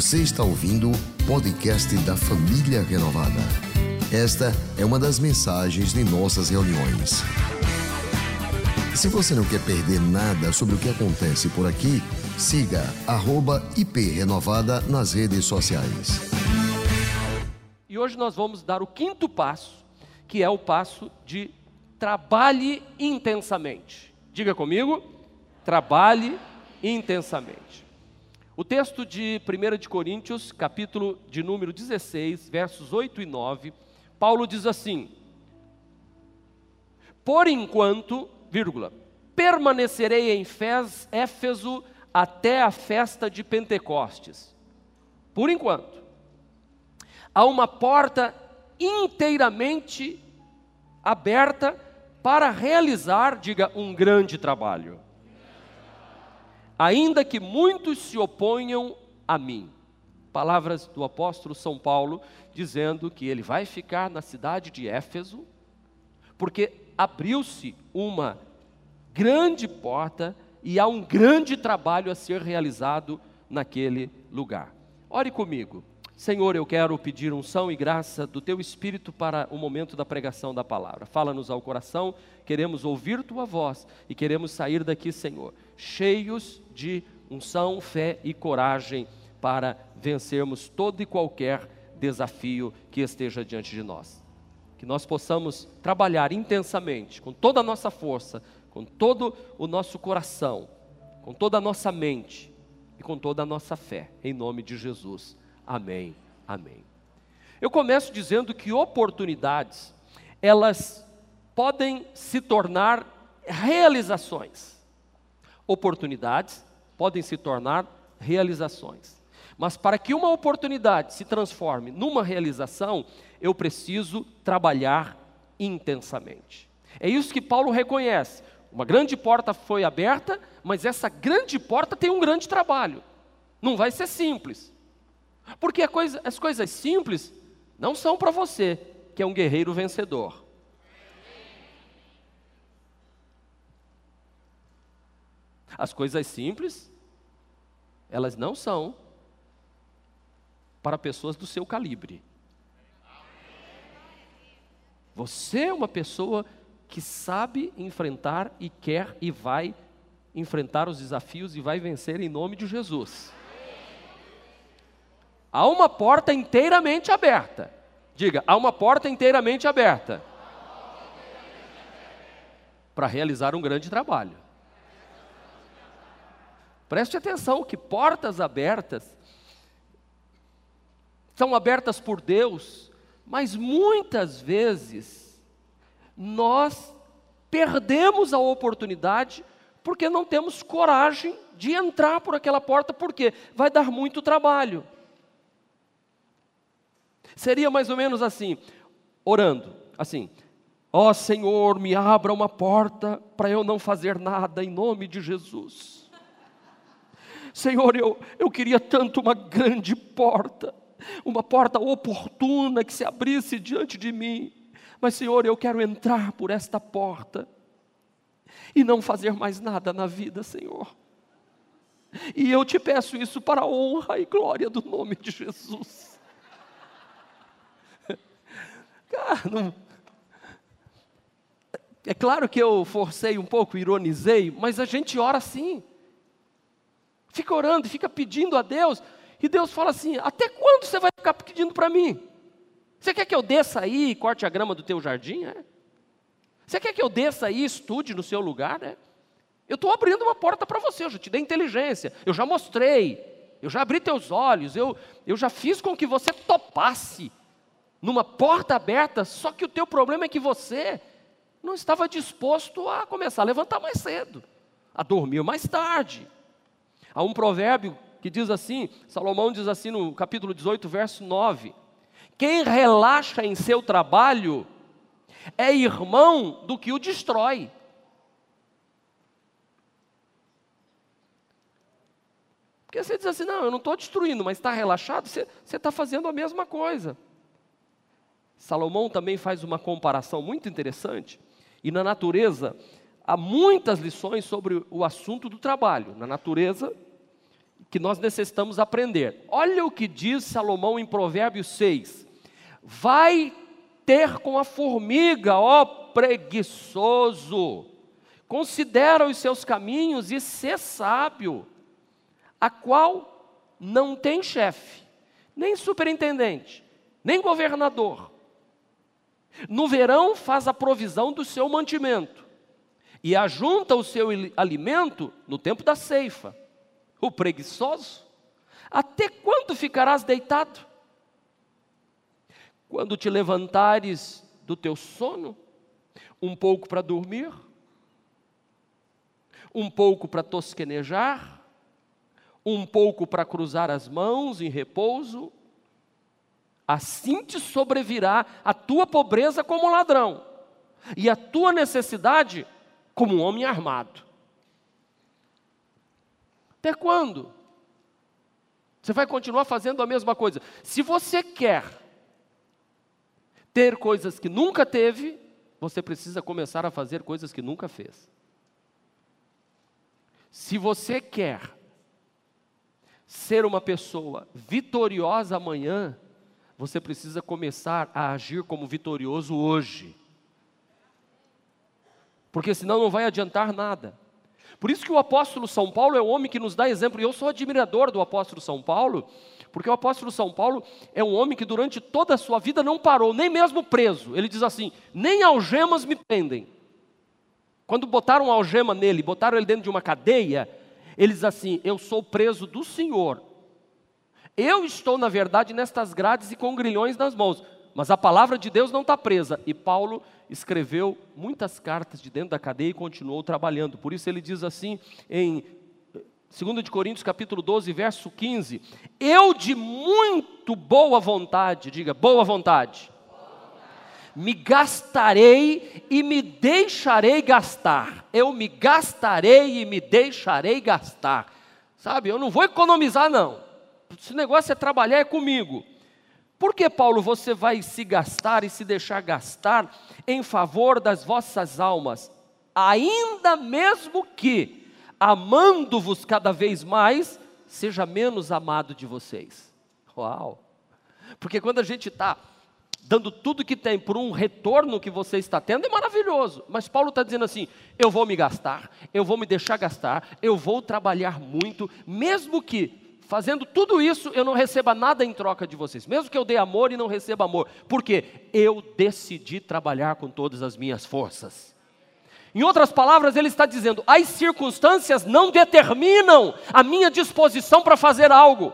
Você está ouvindo o podcast da Família Renovada. Esta é uma das mensagens de nossas reuniões. Se você não quer perder nada sobre o que acontece por aqui, siga @iprenovada nas redes sociais. E hoje nós vamos dar o quinto passo, que é o passo de trabalhe intensamente. Diga comigo, trabalhe intensamente. O texto de 1 de Coríntios, capítulo de número 16, versos 8 e 9, Paulo diz assim: Por enquanto, vírgula, permanecerei em Fez, Éfeso até a festa de Pentecostes. Por enquanto. Há uma porta inteiramente aberta para realizar, diga, um grande trabalho ainda que muitos se oponham a mim. Palavras do apóstolo São Paulo dizendo que ele vai ficar na cidade de Éfeso, porque abriu-se uma grande porta e há um grande trabalho a ser realizado naquele lugar. Ore comigo. Senhor, eu quero pedir unção e graça do teu espírito para o momento da pregação da palavra. Fala-nos ao coração, queremos ouvir tua voz e queremos sair daqui, Senhor, cheios de unção, fé e coragem para vencermos todo e qualquer desafio que esteja diante de nós. Que nós possamos trabalhar intensamente, com toda a nossa força, com todo o nosso coração, com toda a nossa mente e com toda a nossa fé, em nome de Jesus. Amém. Amém. Eu começo dizendo que oportunidades, elas podem se tornar realizações. Oportunidades podem se tornar realizações. Mas para que uma oportunidade se transforme numa realização, eu preciso trabalhar intensamente. É isso que Paulo reconhece. Uma grande porta foi aberta, mas essa grande porta tem um grande trabalho. Não vai ser simples. Porque coisa, as coisas simples não são para você, que é um guerreiro vencedor. As coisas simples, elas não são para pessoas do seu calibre. Você é uma pessoa que sabe enfrentar e quer e vai enfrentar os desafios e vai vencer em nome de Jesus. Há uma porta inteiramente aberta. Diga, há uma porta inteiramente aberta. Para realizar um grande trabalho. Preste atenção que portas abertas são abertas por Deus, mas muitas vezes nós perdemos a oportunidade porque não temos coragem de entrar por aquela porta, porque vai dar muito trabalho. Seria mais ou menos assim, orando, assim: Ó oh, Senhor, me abra uma porta para eu não fazer nada em nome de Jesus. Senhor, eu, eu queria tanto uma grande porta, uma porta oportuna que se abrisse diante de mim, mas Senhor, eu quero entrar por esta porta e não fazer mais nada na vida, Senhor. E eu te peço isso para a honra e glória do nome de Jesus. Cara, não... É claro que eu forcei um pouco, ironizei, mas a gente ora assim. Fica orando, fica pedindo a Deus, e Deus fala assim: Até quando você vai ficar pedindo para mim? Você quer que eu desça aí e corte a grama do teu jardim? É? Você quer que eu desça aí e estude no seu lugar? É? Eu estou abrindo uma porta para você, eu já te dei inteligência, eu já mostrei, eu já abri teus olhos, eu, eu já fiz com que você topasse numa porta aberta, só que o teu problema é que você não estava disposto a começar a levantar mais cedo, a dormir mais tarde. Há um provérbio que diz assim, Salomão diz assim no capítulo 18, verso 9: Quem relaxa em seu trabalho é irmão do que o destrói. Porque você diz assim, não, eu não estou destruindo, mas está relaxado, você está fazendo a mesma coisa. Salomão também faz uma comparação muito interessante, e na natureza há muitas lições sobre o assunto do trabalho, na natureza, que nós necessitamos aprender. Olha o que diz Salomão em Provérbios 6. Vai ter com a formiga, ó preguiçoso. Considera os seus caminhos e sê sábio, a qual não tem chefe, nem superintendente, nem governador. No verão faz a provisão do seu mantimento e ajunta o seu alimento no tempo da ceifa. O preguiçoso, até quando ficarás deitado? Quando te levantares do teu sono, um pouco para dormir, um pouco para tosquenejar, um pouco para cruzar as mãos em repouso, assim te sobrevirá a tua pobreza como ladrão, e a tua necessidade como um homem armado. Até quando? Você vai continuar fazendo a mesma coisa. Se você quer ter coisas que nunca teve, você precisa começar a fazer coisas que nunca fez. Se você quer ser uma pessoa vitoriosa amanhã, você precisa começar a agir como vitorioso hoje. Porque senão não vai adiantar nada. Por isso que o apóstolo São Paulo é o homem que nos dá exemplo, e eu sou admirador do apóstolo São Paulo, porque o apóstolo São Paulo é um homem que durante toda a sua vida não parou, nem mesmo preso. Ele diz assim: nem algemas me prendem. Quando botaram algema nele, botaram ele dentro de uma cadeia, ele diz assim: Eu sou preso do Senhor. Eu estou, na verdade, nestas grades e com grilhões nas mãos, mas a palavra de Deus não está presa. E Paulo escreveu muitas cartas de dentro da cadeia e continuou trabalhando. Por isso ele diz assim em 2 de Coríntios capítulo 12, verso 15: Eu de muito boa vontade, diga, boa vontade, me gastarei e me deixarei gastar. Eu me gastarei e me deixarei gastar. Sabe, eu não vou economizar, não. Esse negócio é trabalhar é comigo. Por que, Paulo, você vai se gastar e se deixar gastar em favor das vossas almas, ainda mesmo que amando-vos cada vez mais, seja menos amado de vocês. Uau! Porque quando a gente está dando tudo que tem por um retorno que você está tendo, é maravilhoso. Mas Paulo está dizendo assim: eu vou me gastar, eu vou me deixar gastar, eu vou trabalhar muito, mesmo que fazendo tudo isso eu não receba nada em troca de vocês, mesmo que eu dê amor e não receba amor, porque eu decidi trabalhar com todas as minhas forças. Em outras palavras, ele está dizendo: as circunstâncias não determinam a minha disposição para fazer algo.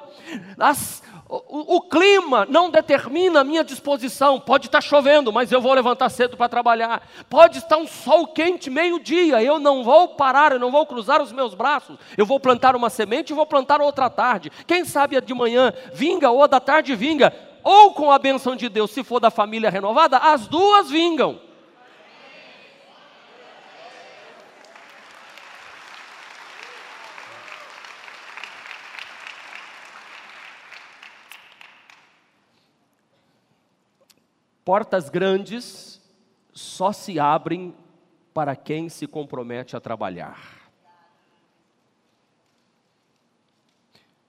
As, o, o, clima não determina a minha disposição. Pode estar chovendo, mas eu vou levantar cedo para trabalhar. Pode estar um sol quente, meio-dia. Eu não vou parar, eu não vou cruzar os meus braços. Eu vou plantar uma semente e vou plantar outra tarde. Quem sabe a de manhã vinga ou a da tarde vinga. Ou com a benção de Deus, se for da família renovada, as duas vingam. Portas grandes só se abrem para quem se compromete a trabalhar.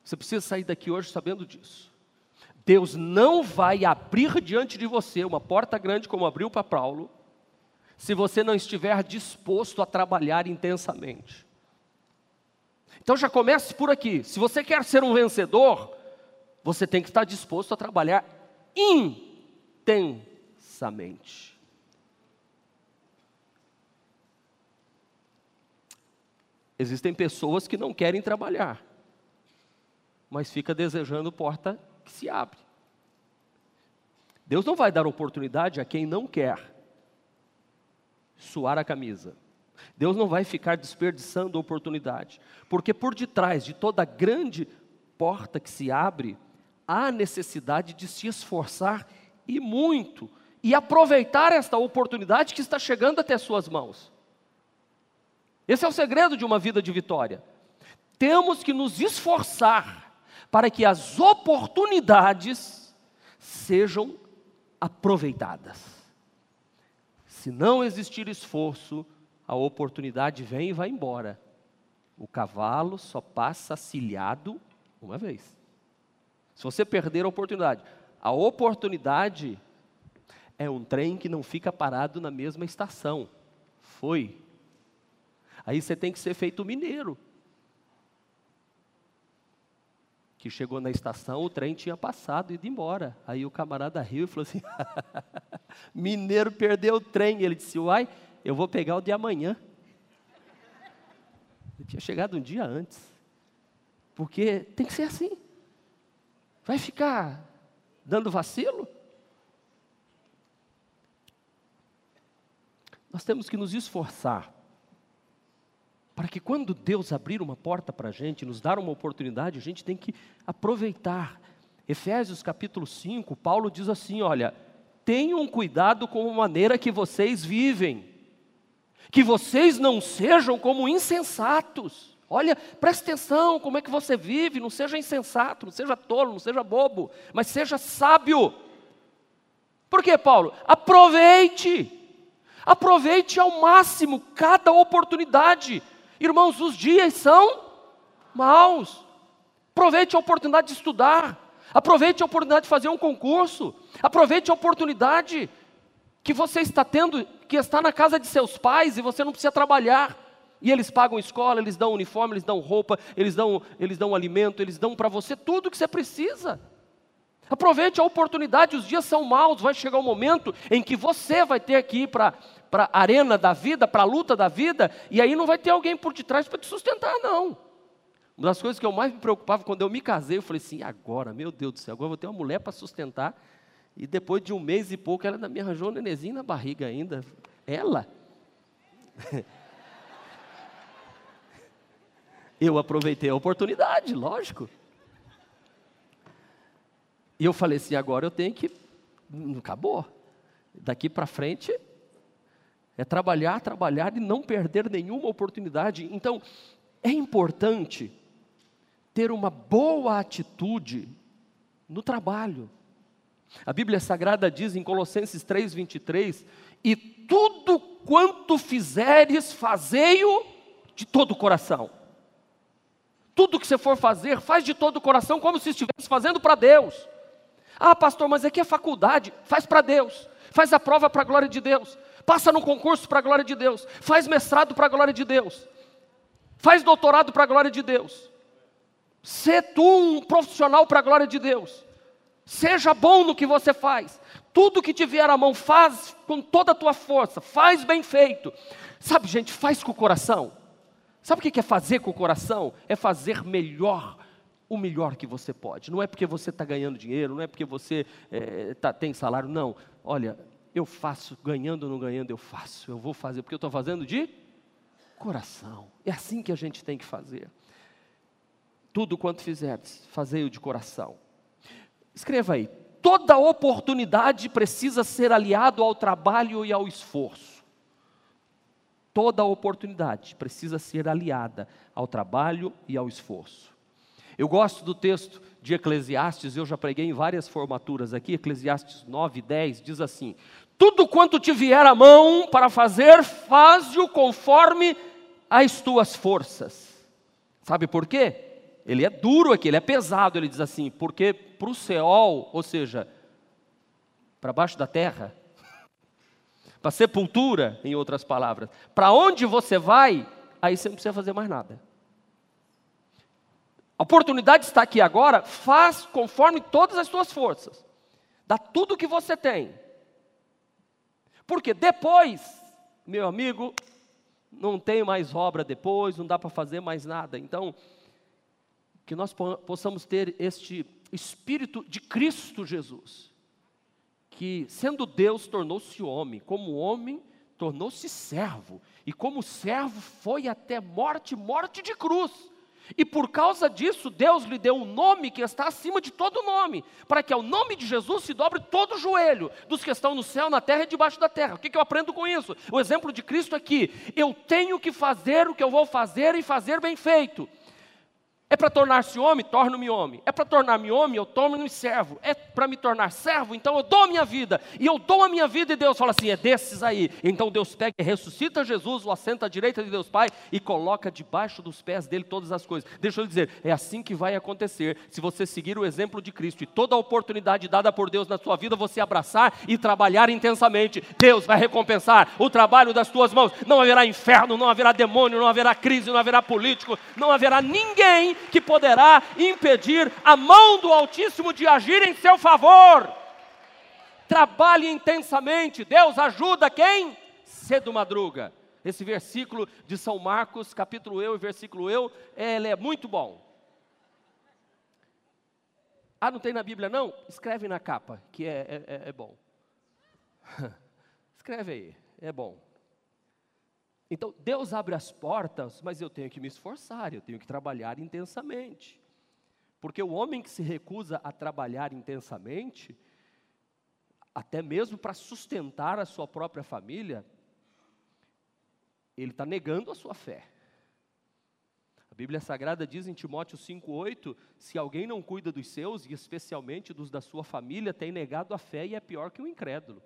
Você precisa sair daqui hoje sabendo disso. Deus não vai abrir diante de você uma porta grande como abriu para Paulo, se você não estiver disposto a trabalhar intensamente. Então já comece por aqui. Se você quer ser um vencedor, você tem que estar disposto a trabalhar intensamente intensamente. Existem pessoas que não querem trabalhar, mas fica desejando porta que se abre. Deus não vai dar oportunidade a quem não quer suar a camisa. Deus não vai ficar desperdiçando oportunidade, porque por detrás de toda grande porta que se abre, há necessidade de se esforçar e muito, e aproveitar esta oportunidade que está chegando até suas mãos. Esse é o segredo de uma vida de vitória. Temos que nos esforçar para que as oportunidades sejam aproveitadas. Se não existir esforço, a oportunidade vem e vai embora. O cavalo só passa cilhado Uma vez. Se você perder a oportunidade, a oportunidade é um trem que não fica parado na mesma estação. Foi. Aí você tem que ser feito mineiro. Que chegou na estação, o trem tinha passado e ido embora. Aí o camarada riu e falou assim: Mineiro perdeu o trem. Ele disse: Uai, eu vou pegar o de amanhã. Ele tinha chegado um dia antes. Porque tem que ser assim. Vai ficar dando vacilo? Nós temos que nos esforçar para que quando Deus abrir uma porta para a gente, nos dar uma oportunidade, a gente tem que aproveitar. Efésios capítulo 5, Paulo diz assim: olha, tenham cuidado com a maneira que vocês vivem, que vocês não sejam como insensatos. Olha, preste atenção como é que você vive, não seja insensato, não seja tolo, não seja bobo, mas seja sábio. Por quê, Paulo? Aproveite, aproveite ao máximo cada oportunidade. Irmãos, os dias são maus. Aproveite a oportunidade de estudar. Aproveite a oportunidade de fazer um concurso. Aproveite a oportunidade que você está tendo, que está na casa de seus pais e você não precisa trabalhar. E eles pagam escola, eles dão uniforme, eles dão roupa, eles dão, eles dão alimento, eles dão para você tudo o que você precisa. Aproveite a oportunidade, os dias são maus, vai chegar o um momento em que você vai ter que ir para a arena da vida, para a luta da vida, e aí não vai ter alguém por detrás para te sustentar, não. Uma das coisas que eu mais me preocupava quando eu me casei, eu falei assim: agora, meu Deus do céu, agora eu vou ter uma mulher para sustentar, e depois de um mês e pouco, ela me arranjou um nenenzinho na barriga ainda. Ela? eu aproveitei a oportunidade, lógico. E eu falei assim: agora eu tenho que. Não acabou. Daqui para frente é trabalhar, trabalhar e não perder nenhuma oportunidade. Então, é importante ter uma boa atitude no trabalho. A Bíblia Sagrada diz em Colossenses 3:23, e tudo quanto fizeres, fazei-o de todo o coração. Tudo que você for fazer, faz de todo o coração, como se estivesse fazendo para Deus. Ah, pastor, mas aqui é faculdade, faz para Deus, faz a prova para a glória de Deus passa no concurso para a glória de Deus, faz mestrado para a glória de Deus, faz doutorado para a glória de Deus. Sê tu um profissional para a glória de Deus. Seja bom no que você faz. Tudo que te vier à mão, faz com toda a tua força, faz bem feito. Sabe, gente, faz com o coração. Sabe o que é fazer com o coração? É fazer melhor o melhor que você pode. Não é porque você está ganhando dinheiro, não é porque você é, tá, tem salário, não. Olha, eu faço, ganhando ou não ganhando, eu faço, eu vou fazer, porque eu estou fazendo de coração. É assim que a gente tem que fazer. Tudo quanto fizerdes, fazei-o de coração. Escreva aí: toda oportunidade precisa ser aliado ao trabalho e ao esforço. Toda oportunidade precisa ser aliada ao trabalho e ao esforço. Eu gosto do texto de Eclesiastes, eu já preguei em várias formaturas aqui, Eclesiastes 9, 10, diz assim: tudo quanto te vier à mão para fazer, faz-o conforme as tuas forças. Sabe por quê? Ele é duro aqui, ele é pesado, ele diz assim, porque para o Seol, ou seja, para baixo da terra, para sepultura, em outras palavras, para onde você vai, aí você não precisa fazer mais nada. A oportunidade está aqui agora, faz conforme todas as suas forças, dá tudo o que você tem porque depois, meu amigo, não tem mais obra depois, não dá para fazer mais nada. Então, que nós possamos ter este espírito de Cristo Jesus, que sendo Deus tornou-se homem, como homem tornou-se servo, e como servo foi até morte, morte de cruz. E por causa disso, Deus lhe deu um nome que está acima de todo nome, para que ao nome de Jesus se dobre todo o joelho dos que estão no céu, na terra e debaixo da terra. O que, que eu aprendo com isso? O exemplo de Cristo aqui: eu tenho que fazer o que eu vou fazer e fazer bem feito. É para tornar-se homem? Torno-me homem. É para tornar-me homem? Eu torno-me servo. É para me tornar servo? Então eu dou a minha vida. E eu dou a minha vida e Deus fala assim: é desses aí. Então Deus pega e ressuscita Jesus, o assenta à direita de Deus Pai e coloca debaixo dos pés dele todas as coisas. Deixa eu lhe dizer: é assim que vai acontecer se você seguir o exemplo de Cristo e toda a oportunidade dada por Deus na sua vida você abraçar e trabalhar intensamente. Deus vai recompensar o trabalho das tuas mãos. Não haverá inferno, não haverá demônio, não haverá crise, não haverá político, não haverá ninguém que poderá impedir a mão do Altíssimo de agir em seu favor. Trabalhe intensamente, Deus ajuda quem? Cedo madruga. Esse versículo de São Marcos, capítulo eu e versículo eu, ele é muito bom. Ah, não tem na Bíblia não? Escreve na capa, que é, é, é, é bom. Escreve aí, é bom. Então, Deus abre as portas, mas eu tenho que me esforçar, eu tenho que trabalhar intensamente. Porque o homem que se recusa a trabalhar intensamente, até mesmo para sustentar a sua própria família, ele está negando a sua fé. A Bíblia Sagrada diz em Timóteo 5,8: se alguém não cuida dos seus, e especialmente dos da sua família, tem negado a fé e é pior que um incrédulo.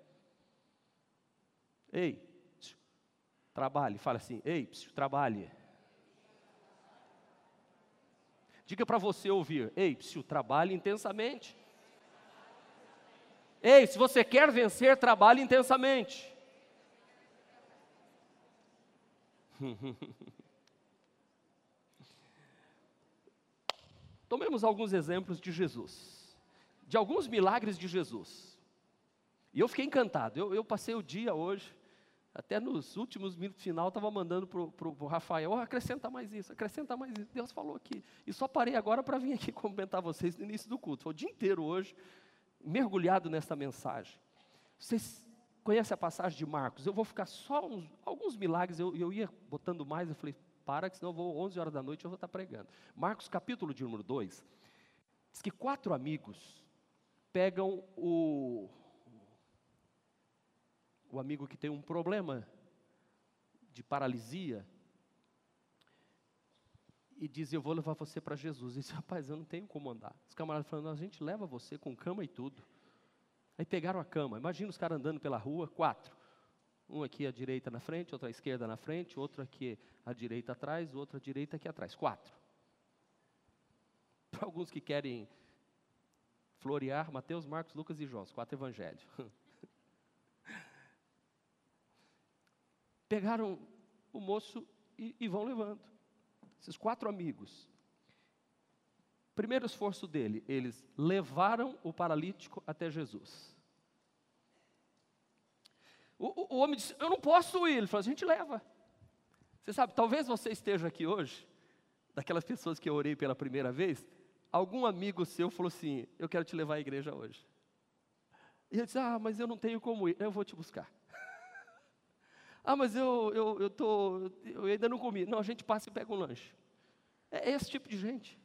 Ei, Trabalhe, fala assim, ei, psiu, trabalhe. Diga para você ouvir, ei, psiu, trabalhe intensamente. Ei, se você quer vencer, trabalhe intensamente. Tomemos alguns exemplos de Jesus, de alguns milagres de Jesus. E eu fiquei encantado. Eu, eu passei o dia hoje até nos últimos minutos final, estava mandando para o Rafael, oh, acrescenta mais isso, acrescenta mais isso. Deus falou aqui. E só parei agora para vir aqui comentar vocês no início do culto. Foi o dia inteiro hoje, mergulhado nessa mensagem. Vocês conhecem a passagem de Marcos? Eu vou ficar só uns, alguns milagres, eu, eu ia botando mais, eu falei, para, que senão eu vou 11 horas da noite eu vou estar pregando. Marcos capítulo de número 2, diz que quatro amigos pegam o, o amigo que tem um problema de paralisia e diz: Eu vou levar você para Jesus. E diz: Rapaz, eu não tenho como andar. Os camaradas falando: A gente leva você com cama e tudo. Aí pegaram a cama. Imagina os caras andando pela rua, quatro. Um aqui à direita na frente, outro à esquerda na frente, outro aqui à direita atrás, outro à direita aqui atrás. Quatro. Para alguns que querem florear, Mateus, Marcos, Lucas e João, os quatro evangelhos. pegaram o moço e, e vão levando. Esses quatro amigos. Primeiro esforço dele, eles levaram o paralítico até Jesus. O, o, o, homem disse: Eu não posso ir. Ele falou: A gente leva. Você sabe, talvez você esteja aqui hoje, daquelas pessoas que eu orei pela primeira vez, algum amigo seu falou assim: Eu quero te levar à igreja hoje. E ele disse: Ah, mas eu não tenho como ir. Eu vou te buscar. Ah, mas eu, eu, eu, tô, eu ainda não comi. Não, a gente passa e pega um lanche. É esse tipo de gente.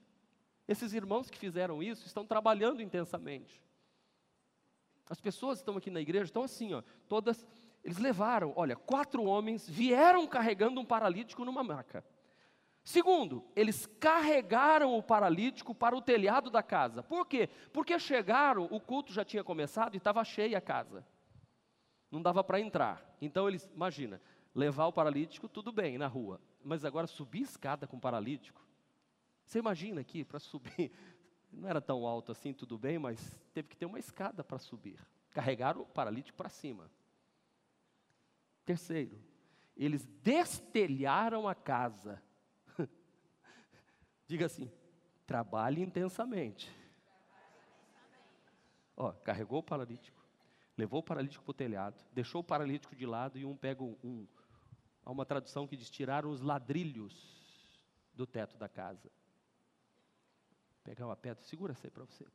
Esses irmãos que fizeram isso estão trabalhando intensamente. As pessoas que estão aqui na igreja estão assim, ó, todas. Eles levaram, olha, quatro homens vieram carregando um paralítico numa maca. Segundo, eles carregaram o paralítico para o telhado da casa. Por quê? Porque chegaram, o culto já tinha começado e estava cheia a casa não dava para entrar. Então eles, imagina, levar o paralítico, tudo bem, na rua. Mas agora subir escada com o paralítico. Você imagina aqui, para subir, não era tão alto assim, tudo bem, mas teve que ter uma escada para subir. Carregaram o paralítico para cima. Terceiro, eles destelharam a casa. Diga assim, trabalhe intensamente. Ó, carregou o paralítico levou o paralítico para o telhado, deixou o paralítico de lado e um pega um. Há uma tradução que diz: tiraram os ladrilhos do teto da casa. Pegar uma pedra, segura essa aí para você.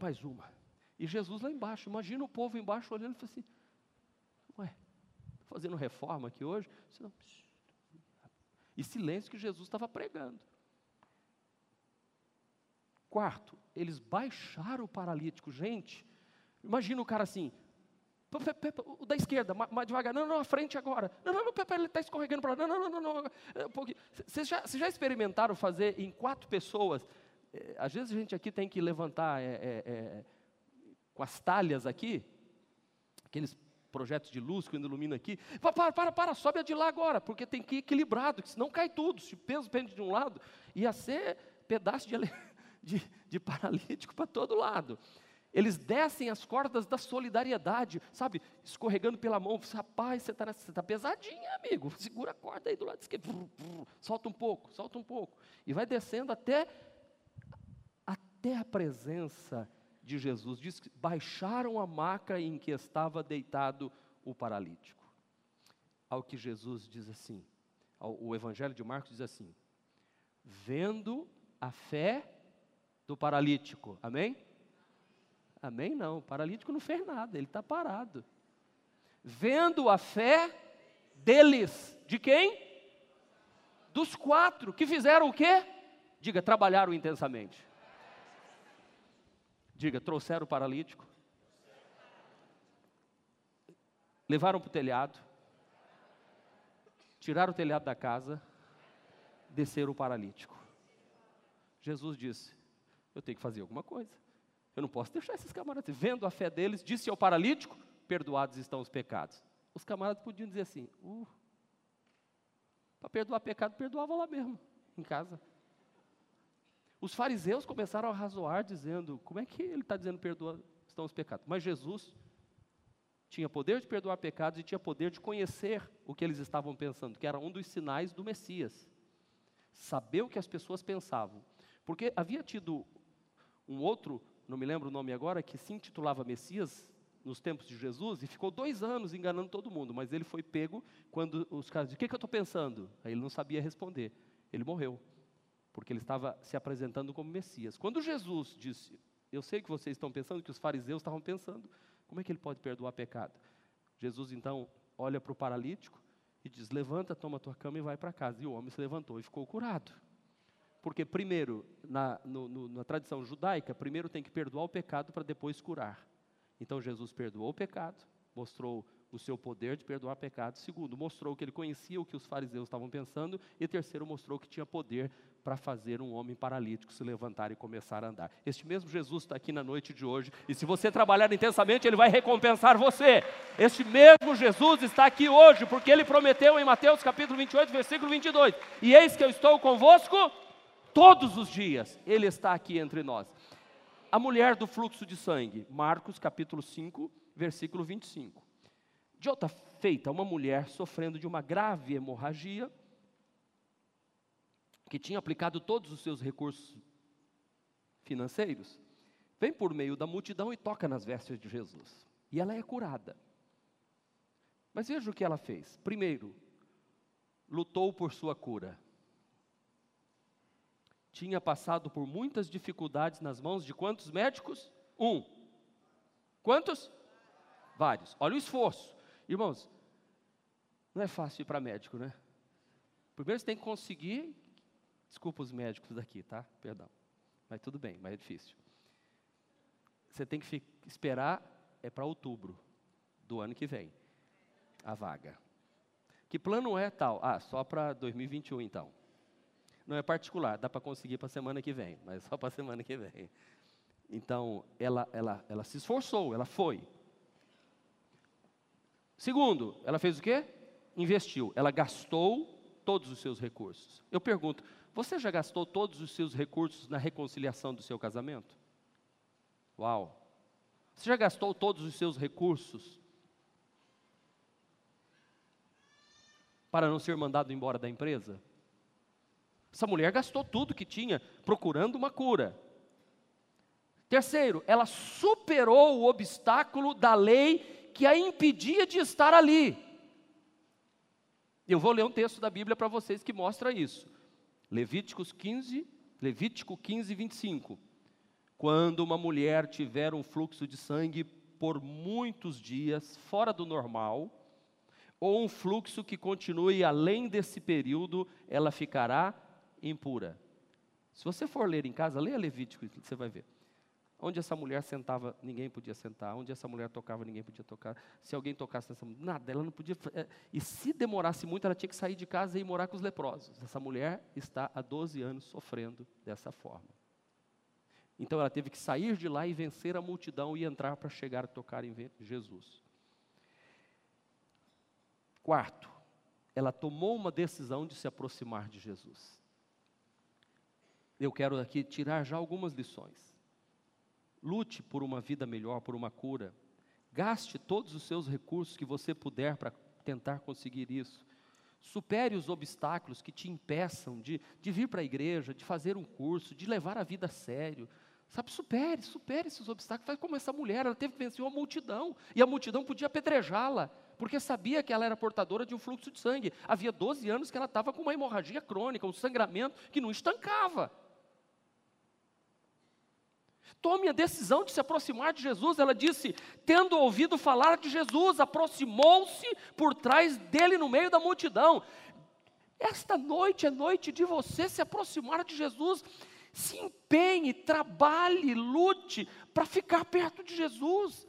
Mais uma. E Jesus lá embaixo, imagina o povo embaixo olhando e falando assim: Ué, fazendo reforma aqui hoje? E silêncio que Jesus estava pregando. Quarto, eles baixaram o paralítico. Gente, Imagina o cara assim, O da esquerda, mais devagar. Não, não, a frente agora. Não, não, não, ele está escorregando para lá. Não, não, não, não. Vocês, já, vocês já experimentaram fazer em quatro pessoas? É, às vezes a gente aqui tem que levantar é, é, é, com as talhas aqui, aqueles projetos de luz que ilumina aqui. Para, para, para, sobe a de lá agora, porque tem que ir equilibrado, senão cai tudo. Se o peso pende de um lado, ia ser pedaço de, de, de paralítico para todo lado. Eles descem as cordas da solidariedade, sabe? Escorregando pela mão. Rapaz, você está tá pesadinho, amigo. Segura a corda aí do lado esquerdo. Solta um pouco, solta um pouco. E vai descendo até, até a presença de Jesus. Diz que baixaram a maca em que estava deitado o paralítico. Ao que Jesus diz assim, o Evangelho de Marcos diz assim: vendo a fé do paralítico. Amém? Amém? Não, o paralítico não fez nada, ele está parado. Vendo a fé deles, de quem? Dos quatro, que fizeram o quê? Diga, trabalharam intensamente. Diga, trouxeram o paralítico. Levaram para o telhado. Tiraram o telhado da casa. Desceram o paralítico. Jesus disse: Eu tenho que fazer alguma coisa. Eu não posso deixar esses camaradas. Vendo a fé deles, disse ao paralítico: Perdoados estão os pecados. Os camaradas podiam dizer assim: uh, Para perdoar pecado, perdoava lá mesmo, em casa. Os fariseus começaram a razoar, dizendo: Como é que ele está dizendo perdoa estão os pecados? Mas Jesus tinha poder de perdoar pecados e tinha poder de conhecer o que eles estavam pensando, que era um dos sinais do Messias. Saber o que as pessoas pensavam. Porque havia tido um outro não me lembro o nome agora, que se intitulava Messias nos tempos de Jesus e ficou dois anos enganando todo mundo, mas ele foi pego quando os caras, o que, que eu estou pensando? Aí ele não sabia responder, ele morreu, porque ele estava se apresentando como Messias. Quando Jesus disse, eu sei que vocês estão pensando, que os fariseus estavam pensando, como é que ele pode perdoar pecado? Jesus então olha para o paralítico e diz: Levanta, toma tua cama e vai para casa. E o homem se levantou e ficou curado. Porque, primeiro, na, no, no, na tradição judaica, primeiro tem que perdoar o pecado para depois curar. Então, Jesus perdoou o pecado, mostrou o seu poder de perdoar pecados. Segundo, mostrou que ele conhecia o que os fariseus estavam pensando. E terceiro, mostrou que tinha poder para fazer um homem paralítico se levantar e começar a andar. Este mesmo Jesus está aqui na noite de hoje. E se você trabalhar intensamente, ele vai recompensar você. Este mesmo Jesus está aqui hoje, porque ele prometeu em Mateus capítulo 28, versículo 22. E eis que eu estou convosco todos os dias, Ele está aqui entre nós. A mulher do fluxo de sangue, Marcos capítulo 5, versículo 25. De outra feita, uma mulher sofrendo de uma grave hemorragia, que tinha aplicado todos os seus recursos financeiros, vem por meio da multidão e toca nas vestes de Jesus. E ela é curada. Mas veja o que ela fez. Primeiro, lutou por sua cura tinha passado por muitas dificuldades nas mãos de quantos médicos? Um. Quantos? Vários. Olha o esforço. Irmãos, não é fácil ir para médico, né? Primeiro você tem que conseguir. Desculpa os médicos daqui, tá? Perdão. Mas tudo bem, mas é difícil. Você tem que esperar, é para outubro do ano que vem, a vaga. Que plano é tal? Ah, só para 2021 então não é particular, dá para conseguir para a semana que vem, mas só para a semana que vem. Então, ela, ela, ela se esforçou, ela foi. Segundo, ela fez o quê? Investiu. Ela gastou todos os seus recursos. Eu pergunto, você já gastou todos os seus recursos na reconciliação do seu casamento? Uau! Você já gastou todos os seus recursos para não ser mandado embora da empresa? Essa mulher gastou tudo que tinha procurando uma cura. Terceiro, ela superou o obstáculo da lei que a impedia de estar ali. Eu vou ler um texto da Bíblia para vocês que mostra isso. Levíticos 15, Levítico 15, 25. Quando uma mulher tiver um fluxo de sangue por muitos dias fora do normal, ou um fluxo que continue além desse período, ela ficará impura. Se você for ler em casa, leia Levítico, você vai ver. Onde essa mulher sentava, ninguém podia sentar. Onde essa mulher tocava, ninguém podia tocar. Se alguém tocasse nessa mulher, nada, ela não podia. É, e se demorasse muito, ela tinha que sair de casa e ir morar com os leprosos. Essa mulher está há 12 anos sofrendo dessa forma. Então ela teve que sair de lá e vencer a multidão e entrar para chegar a tocar em Jesus. Quarto, ela tomou uma decisão de se aproximar de Jesus. Eu quero aqui tirar já algumas lições. Lute por uma vida melhor, por uma cura. Gaste todos os seus recursos que você puder para tentar conseguir isso. Supere os obstáculos que te impeçam de, de vir para a igreja, de fazer um curso, de levar a vida a sério. Sabe, supere, supere esses obstáculos. Faz como essa mulher, ela teve que vencer uma multidão. E a multidão podia apedrejá-la, porque sabia que ela era portadora de um fluxo de sangue. Havia 12 anos que ela estava com uma hemorragia crônica, um sangramento que não estancava. Tome a decisão de se aproximar de Jesus. Ela disse, tendo ouvido falar de Jesus, aproximou-se por trás dele no meio da multidão. Esta noite é noite de você se aproximar de Jesus. Se empenhe, trabalhe, lute para ficar perto de Jesus.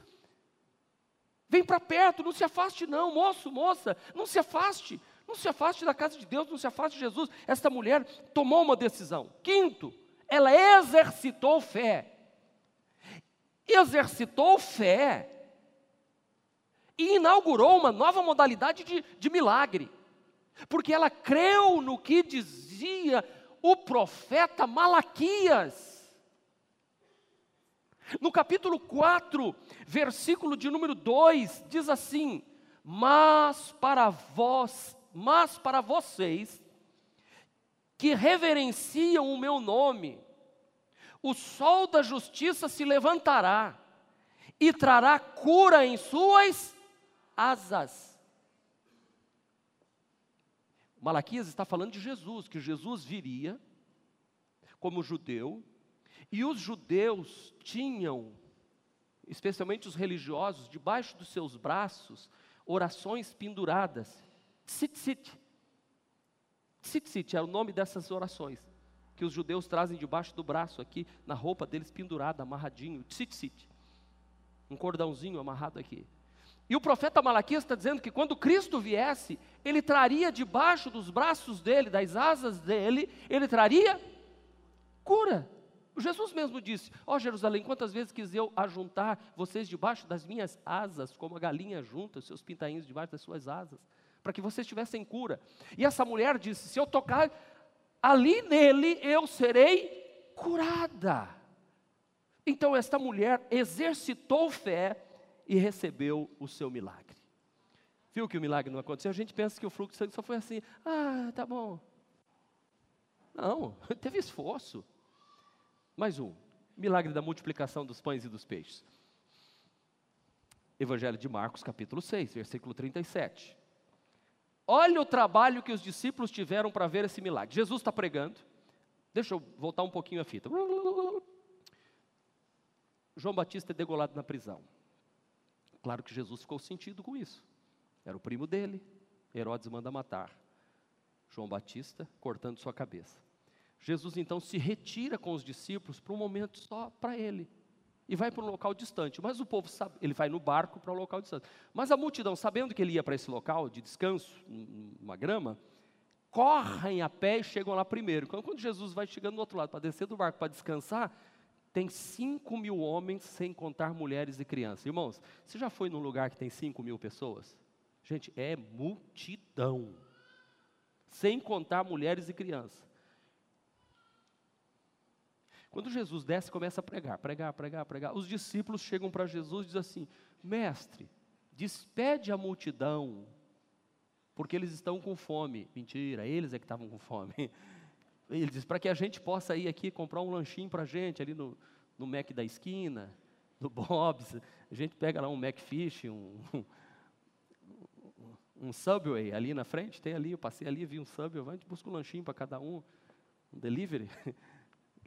Vem para perto, não se afaste não, moço, moça, não se afaste. Não se afaste da casa de Deus, não se afaste de Jesus. Esta mulher tomou uma decisão. Quinto, ela exercitou fé exercitou fé e inaugurou uma nova modalidade de, de milagre, porque ela creu no que dizia o profeta Malaquias. No capítulo 4, versículo de número 2, diz assim: Mas para vós, mas para vocês que reverenciam o meu nome, o sol da justiça se levantará e trará cura em suas asas. Malaquias está falando de Jesus, que Jesus viria como judeu, e os judeus tinham, especialmente os religiosos, debaixo dos seus braços, orações penduradas. Tzitzit. Tzitzit é o nome dessas orações que os judeus trazem debaixo do braço aqui, na roupa deles pendurada, amarradinho, tzitzit. Um cordãozinho amarrado aqui. E o profeta Malaquias está dizendo que quando Cristo viesse, ele traria debaixo dos braços dele, das asas dele, ele traria cura. Jesus mesmo disse: Ó oh, Jerusalém, quantas vezes quis eu ajuntar vocês debaixo das minhas asas, como a galinha junta os seus pintainhos debaixo das suas asas, para que vocês tivessem cura. E essa mulher disse: Se eu tocar ali nele eu serei curada. Então esta mulher exercitou fé e recebeu o seu milagre. Viu que o milagre não aconteceu? A gente pensa que o fluxo de sangue só foi assim, ah, tá bom. Não, teve esforço. Mais um, milagre da multiplicação dos pães e dos peixes. Evangelho de Marcos, capítulo 6, versículo 37. Olha o trabalho que os discípulos tiveram para ver esse milagre. Jesus está pregando. Deixa eu voltar um pouquinho a fita. João Batista é degolado na prisão. Claro que Jesus ficou sentido com isso. Era o primo dele. Herodes manda matar. João Batista cortando sua cabeça. Jesus então se retira com os discípulos para um momento só para ele e vai para um local distante. Mas o povo sabe, ele vai no barco para um local distante. Mas a multidão, sabendo que ele ia para esse local de descanso, uma grama, correm a pé e chegam lá primeiro. Então, quando Jesus vai chegando do outro lado para descer do barco para descansar, tem 5 mil homens, sem contar mulheres e crianças. Irmãos, você já foi num lugar que tem 5 mil pessoas? Gente, é multidão. Sem contar mulheres e crianças. Quando Jesus desce, começa a pregar, pregar, pregar, pregar. Os discípulos chegam para Jesus e dizem assim: Mestre, despede a multidão, porque eles estão com fome. Mentira, eles é que estavam com fome. Ele diz: para que a gente possa ir aqui comprar um lanchinho para a gente ali no, no Mac da esquina, no Bob's. A gente pega lá um Macfish, um, um Subway ali na frente, tem ali, eu passei ali, vi um Subway, a gente busca um lanchinho para cada um, um delivery.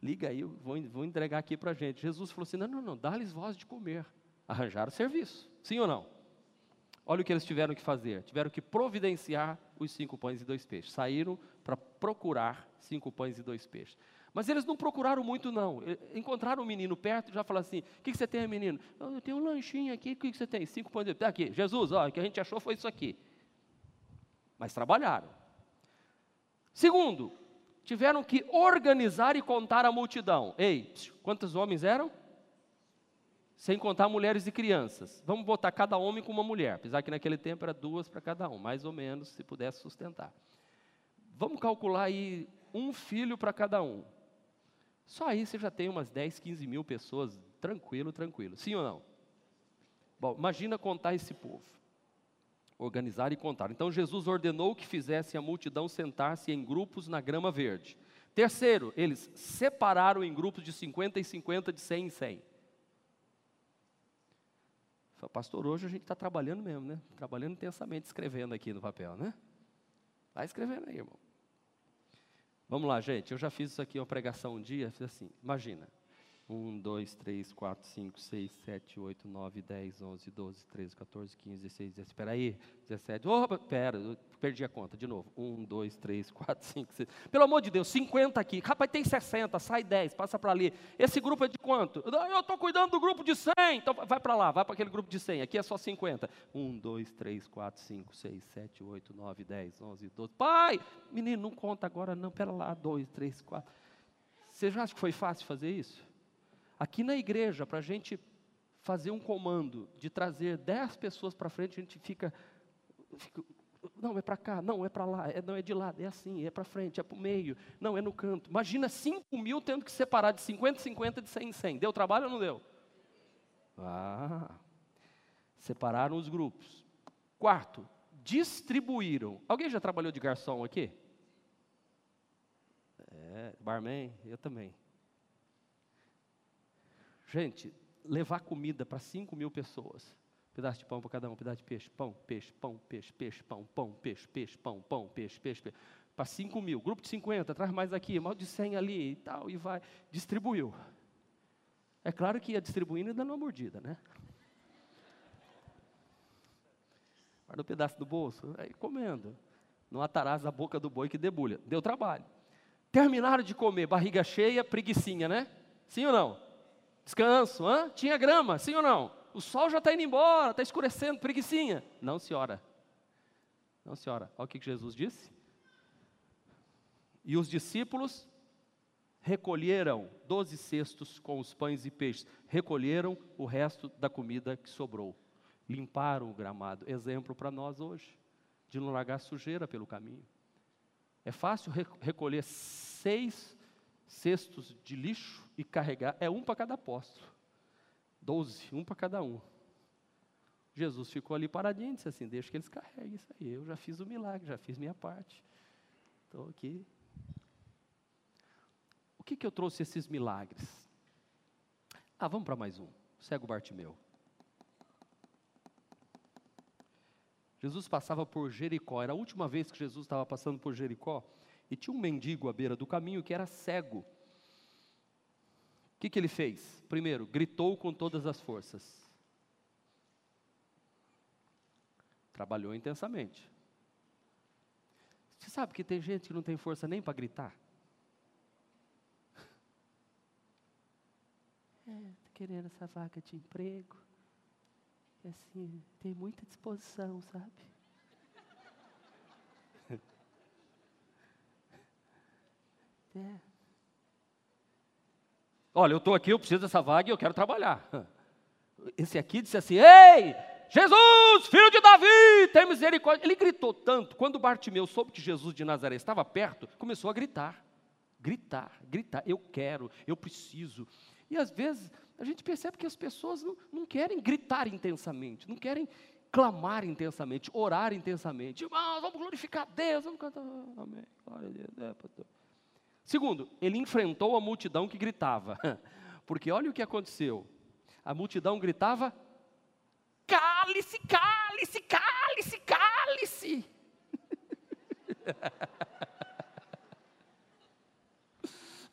liga aí, vou, vou entregar aqui para a gente. Jesus falou assim: não, não, não, dá-lhes voz de comer. Arranjaram serviço, sim ou não? Olha o que eles tiveram que fazer: tiveram que providenciar os cinco pães e dois peixes. Saíram para procurar cinco pães e dois peixes. Mas eles não procuraram muito, não. Encontraram um menino perto e já falaram assim: O que, que você tem, menino? Eu tenho um lanchinho aqui, o que, que você tem? Cinco pães de. Tá aqui, Jesus, ó, o que a gente achou foi isso aqui. Mas trabalharam. Segundo, tiveram que organizar e contar a multidão. Ei, quantos homens eram? Sem contar mulheres e crianças. Vamos botar cada homem com uma mulher, apesar que naquele tempo era duas para cada um, mais ou menos, se pudesse sustentar. Vamos calcular aí um filho para cada um. Só aí você já tem umas 10, 15 mil pessoas, tranquilo, tranquilo. Sim ou não? Bom, imagina contar esse povo. Organizar e contar. Então Jesus ordenou que fizessem a multidão sentar-se em grupos na grama verde. Terceiro, eles separaram em grupos de 50 e 50, de 100 em 100. Pastor, hoje a gente está trabalhando mesmo, né? Trabalhando intensamente, escrevendo aqui no papel, né? Vai escrevendo aí, irmão. Vamos lá, gente. Eu já fiz isso aqui, uma pregação um dia. Fiz assim: imagina. 1, 2, 3, 4, 5, 6, 7, 8, 9, 10, 11, 12, 13, 14, 15, 16, 17. Espera aí. 17. Opa, pera, perdi a conta de novo. 1, 2, 3, 4, 5, 6. Pelo amor de Deus, 50 aqui. Rapaz, tem 60, sai 10, passa para ali. Esse grupo é de quanto? Eu estou cuidando do grupo de 100. Então vai para lá, vai para aquele grupo de 100. Aqui é só 50. 1, 2, 3, 4, 5, 6, 7, 8, 9, 10, 11, 12. Pai, menino, não conta agora não. Pera lá, 2, 3, 4. Você já acha que foi fácil fazer isso? Aqui na igreja, para a gente fazer um comando de trazer dez pessoas para frente, a gente fica, fica não, é para cá, não, é para lá, é, não, é de lado, é assim, é para frente, é para o meio, não, é no canto. Imagina 5 mil tendo que separar de 50 em 50, de 100 em 100. Deu trabalho ou não deu? Ah, separaram os grupos. Quarto, distribuíram. Alguém já trabalhou de garçom aqui? É, barman, eu também. Gente, levar comida para 5 mil pessoas. pedaço de pão para cada um, pedaço de peixe, pão, peixe, pão, peixe, peixe, pão, pão, peixe, peixe, pão, pão, peixe, peixe, peixe. Para 5 mil, grupo de 50, traz mais aqui, mal de 100 ali e tal, e vai. Distribuiu. É claro que ia distribuindo e dando uma mordida, né? Guarda um pedaço do bolso, aí comendo. Não atarás a boca do boi que debulha. Deu trabalho. Terminaram de comer, barriga cheia, preguiçinha, né? Sim ou não? Descanso? Tinha grama, sim ou não? O sol já está indo embora, está escurecendo, preguiçinha. Não, senhora. Não, senhora. Olha o que Jesus disse. E os discípulos recolheram doze cestos com os pães e peixes. Recolheram o resto da comida que sobrou. Limparam o gramado. Exemplo para nós hoje, de não largar sujeira pelo caminho. É fácil recolher seis cestos de lixo e carregar, é um para cada apóstolo. Doze, um para cada um. Jesus ficou ali paradinho disse assim: Deixa que eles carreguem isso aí. Eu já fiz o milagre, já fiz minha parte. Estou aqui. O que, que eu trouxe esses milagres? Ah, vamos para mais um. Cego Bartimeu. Jesus passava por Jericó. Era a última vez que Jesus estava passando por Jericó. E tinha um mendigo à beira do caminho que era cego. O que, que ele fez? Primeiro, gritou com todas as forças. Trabalhou intensamente. Você sabe que tem gente que não tem força nem para gritar? É, tá querendo essa vaga de emprego. E assim, tem muita disposição, sabe? É. Olha, eu estou aqui, eu preciso dessa vaga e eu quero trabalhar. Esse aqui disse assim: Ei, Jesus, filho de Davi, tem misericórdia. Ele gritou tanto, quando Bartimeu soube que Jesus de Nazaré estava perto, começou a gritar, gritar, gritar: Eu quero, eu preciso. E às vezes a gente percebe que as pessoas não, não querem gritar intensamente, não querem clamar intensamente, orar intensamente. Irmãos, vamos glorificar Deus, vamos cantar. Amém. Glória a Deus. É, pastor. Segundo, ele enfrentou a multidão que gritava. Porque olha o que aconteceu. A multidão gritava: cale-se, cale-se, cale-se, cale-se.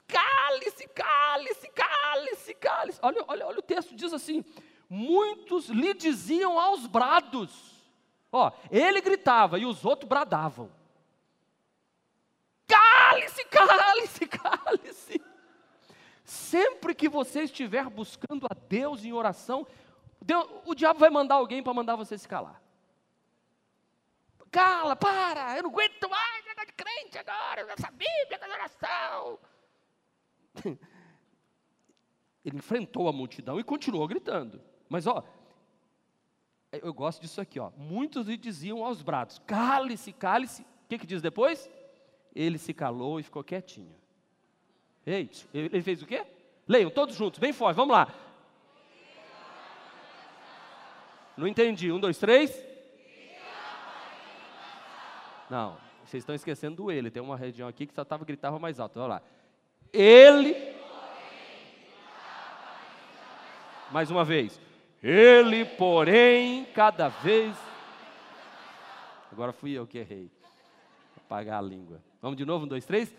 cale-se, cale-se, cale-se, cale-se. Olha, olha, olha o texto, diz assim: muitos lhe diziam aos brados. Ó, ele gritava e os outros bradavam. Cale-se, cale-se. sempre que você estiver buscando a Deus em oração, Deus, o diabo vai mandar alguém para mandar você se calar. Cala, para, eu não aguento mais negócio de crente agora, essa Bíblia, essa oração. Ele enfrentou a multidão e continuou gritando. Mas ó, eu gosto disso aqui, ó. Muitos lhe diziam aos brados: cale-se, cale-se. O que, que diz depois? Ele se calou e ficou quietinho. Ei, ele fez o quê? Leiam todos juntos, bem forte, vamos lá. Não entendi. Um, dois, três. Não, vocês estão esquecendo do ele. Tem uma região aqui que só estava gritava mais alto. Olha lá. Ele. Mais uma vez. Ele, porém, cada vez. Agora fui eu que errei. Apagar a língua. Vamos de novo, um, dois, três.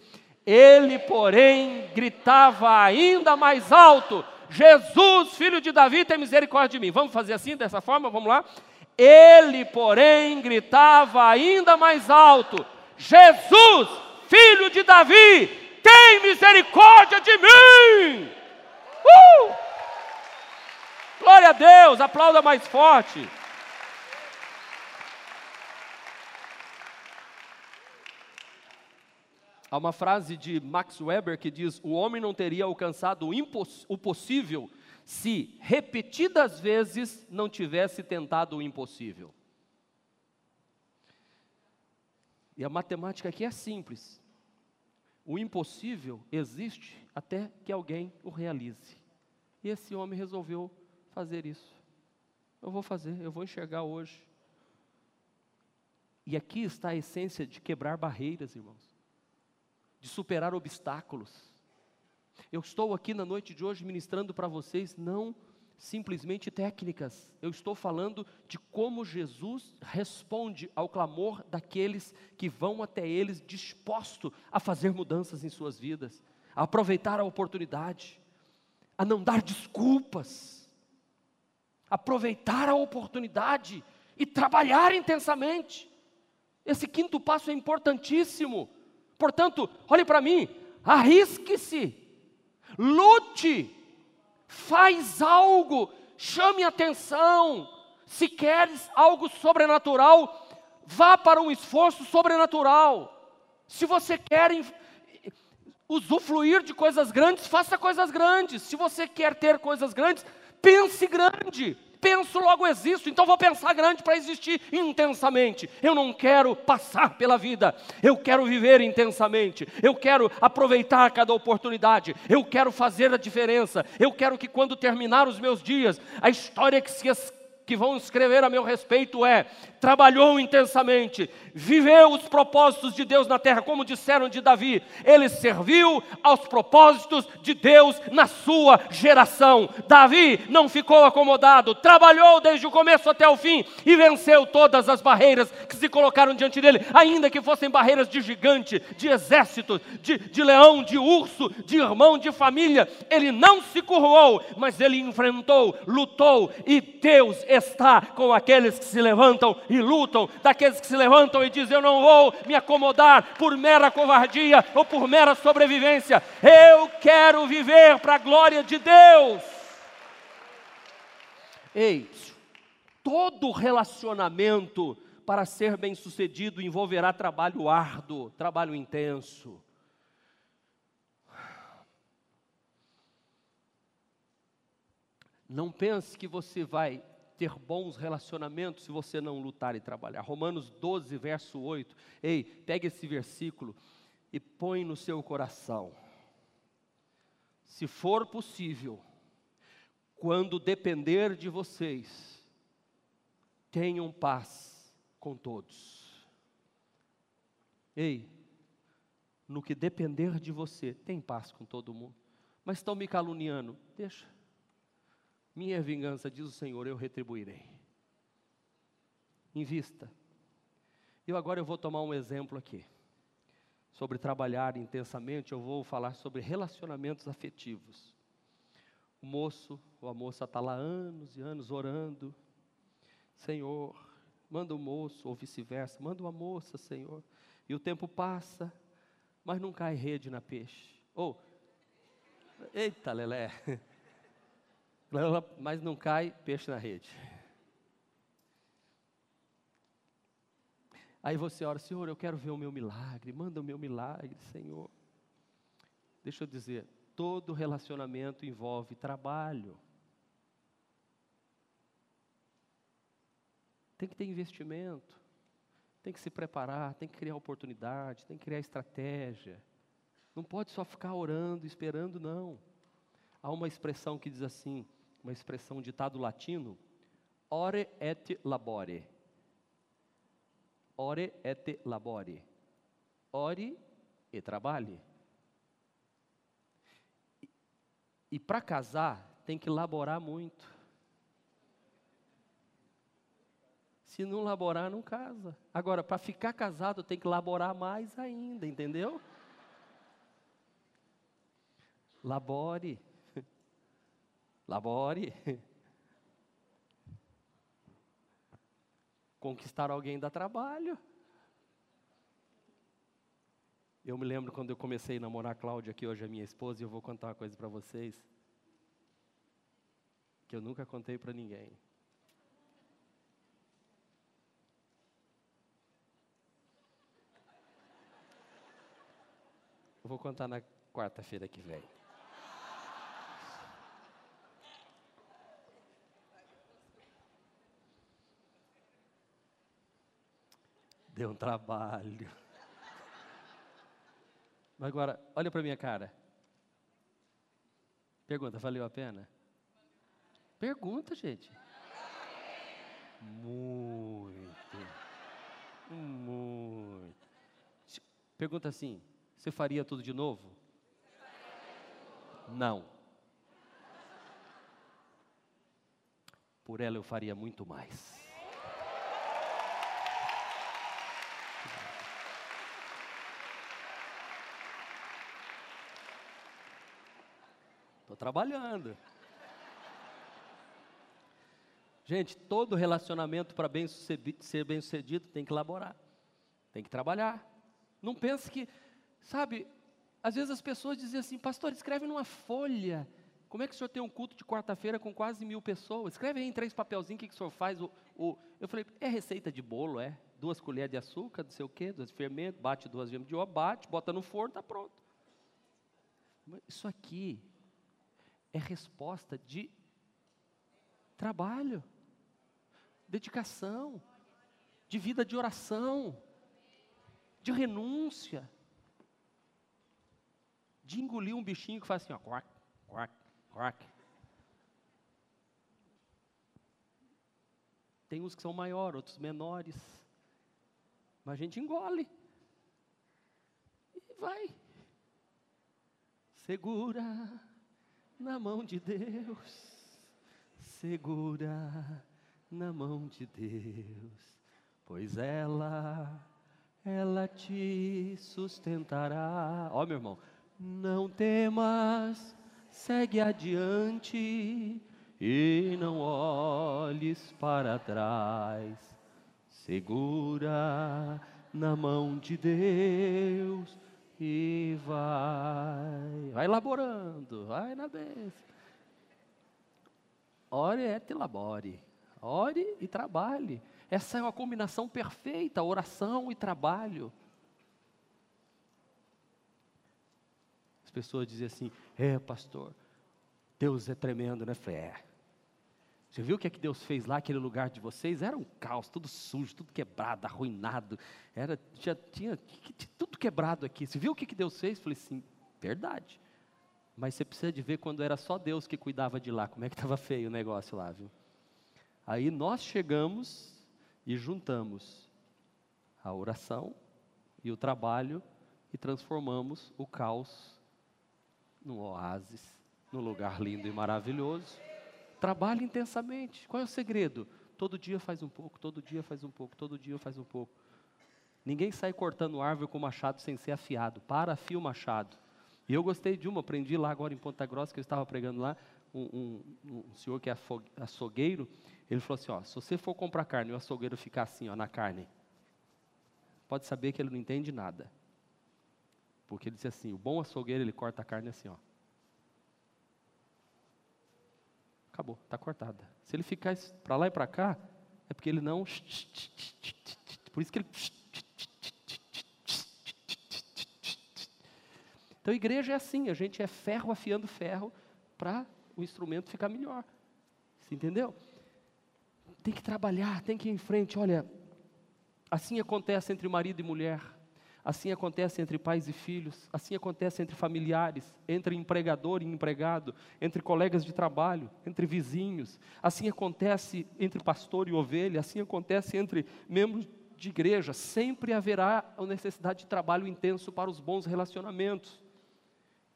Ele, porém, gritava ainda mais alto: Jesus, filho de Davi, tem misericórdia de mim. Vamos fazer assim, dessa forma? Vamos lá. Ele, porém, gritava ainda mais alto: Jesus, filho de Davi, tem misericórdia de mim. Uh! Glória a Deus, aplauda mais forte. Há uma frase de Max Weber que diz: O homem não teria alcançado o, o possível se repetidas vezes não tivesse tentado o impossível. E a matemática aqui é simples. O impossível existe até que alguém o realize. E esse homem resolveu fazer isso. Eu vou fazer, eu vou enxergar hoje. E aqui está a essência de quebrar barreiras, irmãos de superar obstáculos. Eu estou aqui na noite de hoje ministrando para vocês não simplesmente técnicas, eu estou falando de como Jesus responde ao clamor daqueles que vão até eles disposto a fazer mudanças em suas vidas, a aproveitar a oportunidade, a não dar desculpas, aproveitar a oportunidade e trabalhar intensamente. Esse quinto passo é importantíssimo. Portanto, olhe para mim, arrisque-se, lute, faz algo, chame atenção. Se queres algo sobrenatural, vá para um esforço sobrenatural. Se você quer usufruir de coisas grandes, faça coisas grandes. Se você quer ter coisas grandes, pense grande penso, logo existo, então vou pensar grande para existir intensamente. Eu não quero passar pela vida, eu quero viver intensamente, eu quero aproveitar cada oportunidade, eu quero fazer a diferença, eu quero que quando terminar os meus dias, a história que se que vão escrever a meu respeito é: trabalhou intensamente, viveu os propósitos de Deus na terra, como disseram de Davi, ele serviu aos propósitos de Deus na sua geração. Davi não ficou acomodado, trabalhou desde o começo até o fim e venceu todas as barreiras que se colocaram diante dele, ainda que fossem barreiras de gigante, de exército, de, de leão, de urso, de irmão, de família. Ele não se curvou, mas ele enfrentou, lutou e Deus está com aqueles que se levantam e lutam, daqueles que se levantam e dizem: Eu não vou me acomodar por mera covardia ou por mera sobrevivência, eu quero viver para a glória de Deus. Ei, todo relacionamento para ser bem sucedido envolverá trabalho árduo, trabalho intenso. Não pense que você vai ter bons relacionamentos se você não lutar e trabalhar. Romanos 12, verso 8. Ei, pegue esse versículo e põe no seu coração. Se for possível, quando depender de vocês, tenham paz com todos. Ei, no que depender de você, tem paz com todo mundo. Mas estão me caluniando, deixa. Minha vingança, diz o Senhor, eu retribuirei. Invista. Eu agora eu vou tomar um exemplo aqui. Sobre trabalhar intensamente, eu vou falar sobre relacionamentos afetivos. O moço ou a moça está lá anos e anos orando. Senhor, manda o moço, ou vice-versa, manda uma moça, Senhor. E o tempo passa, mas não cai rede na peixe. Ou Eita, Lelé. Mas não cai peixe na rede. Aí você ora, Senhor, eu quero ver o meu milagre, manda o meu milagre, Senhor. Deixa eu dizer, todo relacionamento envolve trabalho. Tem que ter investimento, tem que se preparar, tem que criar oportunidade, tem que criar estratégia. Não pode só ficar orando, esperando, não. Há uma expressão que diz assim, uma expressão um ditado latino, ore et labore. Ore et labore. Ore e trabalhe. E, e para casar, tem que laborar muito. Se não laborar, não casa. Agora, para ficar casado, tem que laborar mais ainda, entendeu? Labore. Labore. Conquistar alguém dá trabalho. Eu me lembro quando eu comecei a namorar a Cláudia, que hoje é minha esposa, e eu vou contar uma coisa para vocês que eu nunca contei para ninguém. Eu vou contar na quarta-feira que vem. Deu um trabalho. Mas agora, olha para minha cara. Pergunta, valeu a pena? Pergunta, gente. Muito. Muito. Pergunta assim: você faria tudo de novo? Não. Por ela eu faria muito mais. Trabalhando. Gente, todo relacionamento para bem ser bem sucedido tem que elaborar, tem que trabalhar. Não pense que, sabe, às vezes as pessoas dizem assim, pastor, escreve numa folha. Como é que o senhor tem um culto de quarta-feira com quase mil pessoas? Escreve aí em três papelzinhos o que, que o senhor faz. O, o... Eu falei, é receita de bolo, é? Duas colheres de açúcar, não sei o quê, dois fermentos, bate duas gemas de ovo, bate, bota no forno, está pronto. Isso aqui é resposta de trabalho, dedicação, de vida de oração, de renúncia, de engolir um bichinho que faz assim, ó, quack, quack, quack. Tem uns que são maiores, outros menores, mas a gente engole e vai. Segura na mão de Deus, segura na mão de Deus, pois ela, ela te sustentará. Ó, meu irmão, não temas, segue adiante e não olhes para trás. Segura na mão de Deus e vai, vai elaborando, vai na bênção. Ore et labore, ore e trabalhe. Essa é uma combinação perfeita, oração e trabalho. As pessoas dizem assim: é, pastor, Deus é tremendo, né? Falei, é. Você viu o que é que Deus fez lá, aquele lugar de vocês? Era um caos, tudo sujo, tudo quebrado, arruinado. Era, já tinha, tinha tudo quebrado aqui. Você viu o que, que Deus fez? Falei, sim, verdade. Mas você precisa de ver quando era só Deus que cuidava de lá, como é que estava feio o negócio lá, viu? Aí nós chegamos e juntamos a oração e o trabalho e transformamos o caos num oásis, num lugar lindo e maravilhoso. Trabalhe intensamente. Qual é o segredo? Todo dia faz um pouco, todo dia faz um pouco, todo dia faz um pouco. Ninguém sai cortando árvore com machado sem ser afiado. Para, afia o machado. E eu gostei de uma, aprendi lá agora em Ponta Grossa, que eu estava pregando lá, um, um, um senhor que é açougueiro, ele falou assim, ó, se você for comprar carne e o açougueiro ficar assim, ó, na carne, pode saber que ele não entende nada. Porque ele disse assim, o bom açougueiro, ele corta a carne assim, ó. Acabou, está cortada. Se ele ficar para lá e para cá, é porque ele não. Por isso que ele. Então, igreja é assim: a gente é ferro afiando ferro para o instrumento ficar melhor. Você entendeu? Tem que trabalhar, tem que ir em frente. Olha, assim acontece entre marido e mulher. Assim acontece entre pais e filhos, assim acontece entre familiares, entre empregador e empregado, entre colegas de trabalho, entre vizinhos, assim acontece entre pastor e ovelha, assim acontece entre membros de igreja. Sempre haverá a necessidade de trabalho intenso para os bons relacionamentos.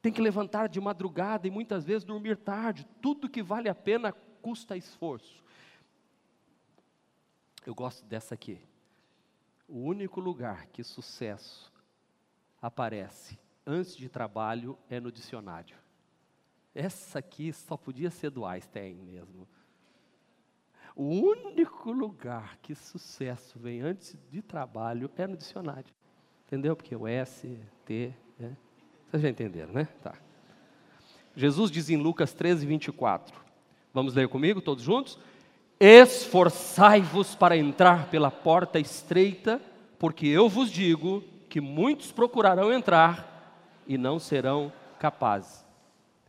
Tem que levantar de madrugada e muitas vezes dormir tarde. Tudo que vale a pena custa esforço. Eu gosto dessa aqui. O único lugar que sucesso aparece antes de trabalho é no dicionário. Essa aqui só podia ser do Einstein mesmo. O único lugar que sucesso vem antes de trabalho é no dicionário. Entendeu? Porque o S, T, né? Vocês já entenderam, né? Tá. Jesus diz em Lucas 13, 24. Vamos ler comigo, todos juntos? Esforçai-vos para entrar pela porta estreita, porque eu vos digo que muitos procurarão entrar e não serão capazes.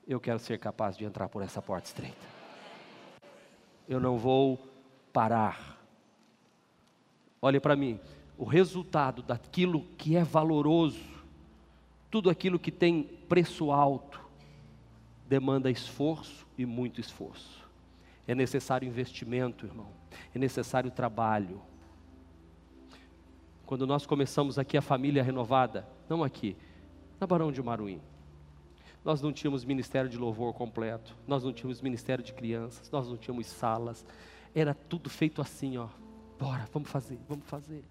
Eu quero ser capaz de entrar por essa porta estreita. Eu não vou parar. Olhe para mim, o resultado daquilo que é valoroso, tudo aquilo que tem preço alto, demanda esforço e muito esforço. É necessário investimento, irmão. É necessário trabalho. Quando nós começamos aqui a família renovada, não aqui, na Barão de Maruim, nós não tínhamos ministério de louvor completo, nós não tínhamos ministério de crianças, nós não tínhamos salas, era tudo feito assim, ó. Bora, vamos fazer, vamos fazer.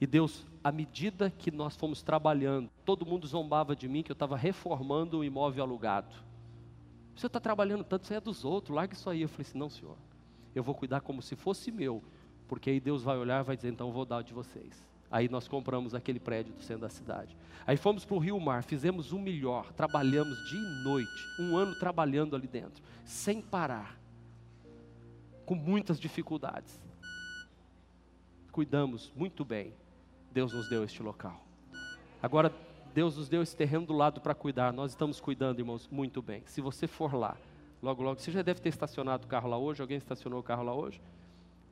E Deus, à medida que nós fomos trabalhando, todo mundo zombava de mim que eu estava reformando um imóvel alugado. Você está trabalhando tanto, isso aí é dos outros, larga isso aí. Eu falei assim: não, senhor, eu vou cuidar como se fosse meu, porque aí Deus vai olhar e vai dizer: então eu vou dar de vocês. Aí nós compramos aquele prédio do centro da cidade. Aí fomos para o Rio Mar, fizemos o melhor, trabalhamos dia e noite, um ano trabalhando ali dentro, sem parar, com muitas dificuldades. Cuidamos muito bem. Deus nos deu este local. Agora Deus nos deu esse terreno do lado para cuidar. Nós estamos cuidando, irmãos, muito bem. Se você for lá, logo, logo, você já deve ter estacionado o carro lá hoje. Alguém estacionou o carro lá hoje?